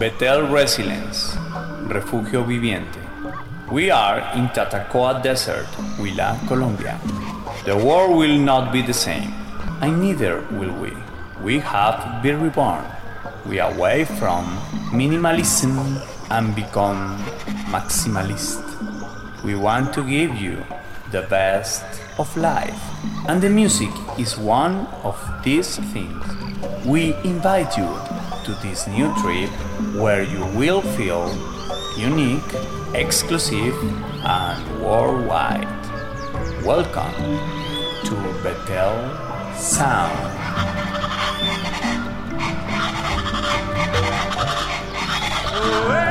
Betel Resilience, Refugio Viviente. We are in Tatacoa Desert, Huila, Colombia. The world will not be the same, and neither will we. We have been reborn. We are away from minimalism and become maximalist. We want to give you the best of life, and the music is one of these things. We invite you to this new trip where you will feel unique, exclusive, and worldwide. Welcome to Betel Sound. Oh, La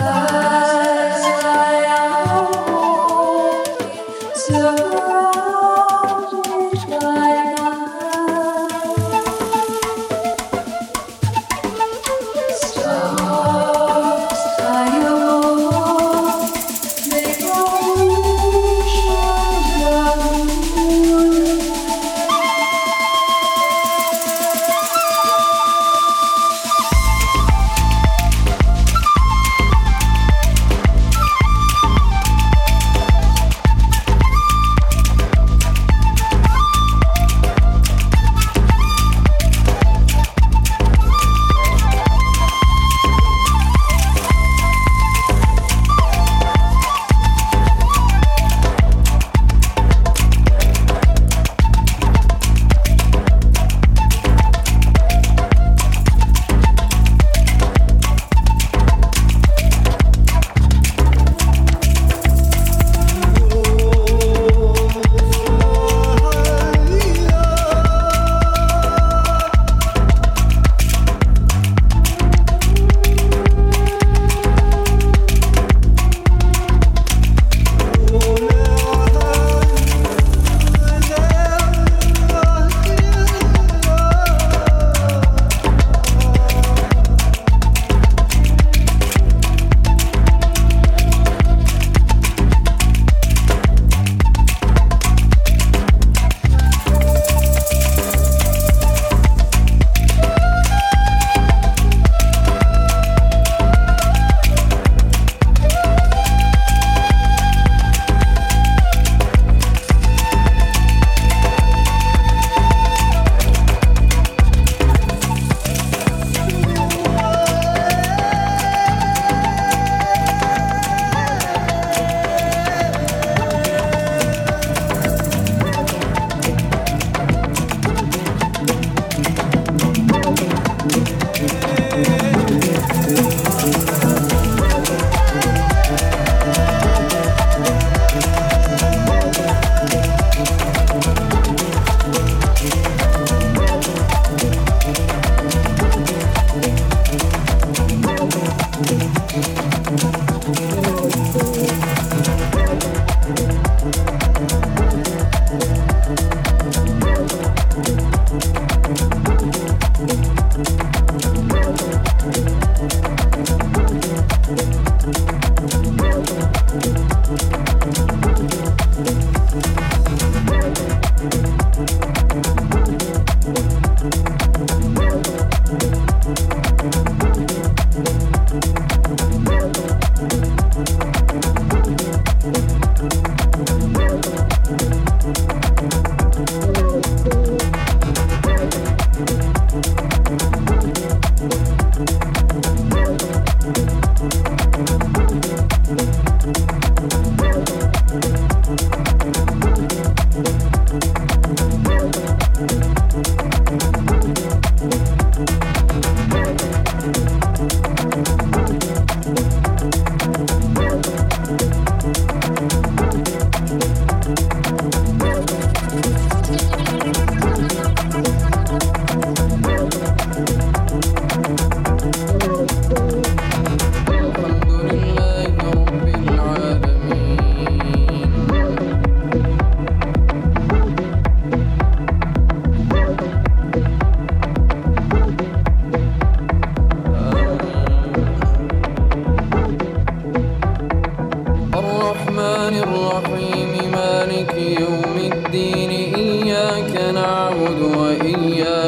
love.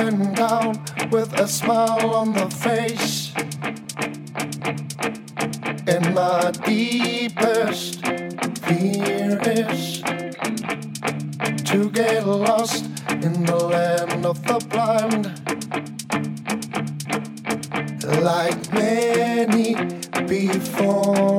lying down with a smile on the face. And my deepest fear is to get lost in the land of the blind. Like many before.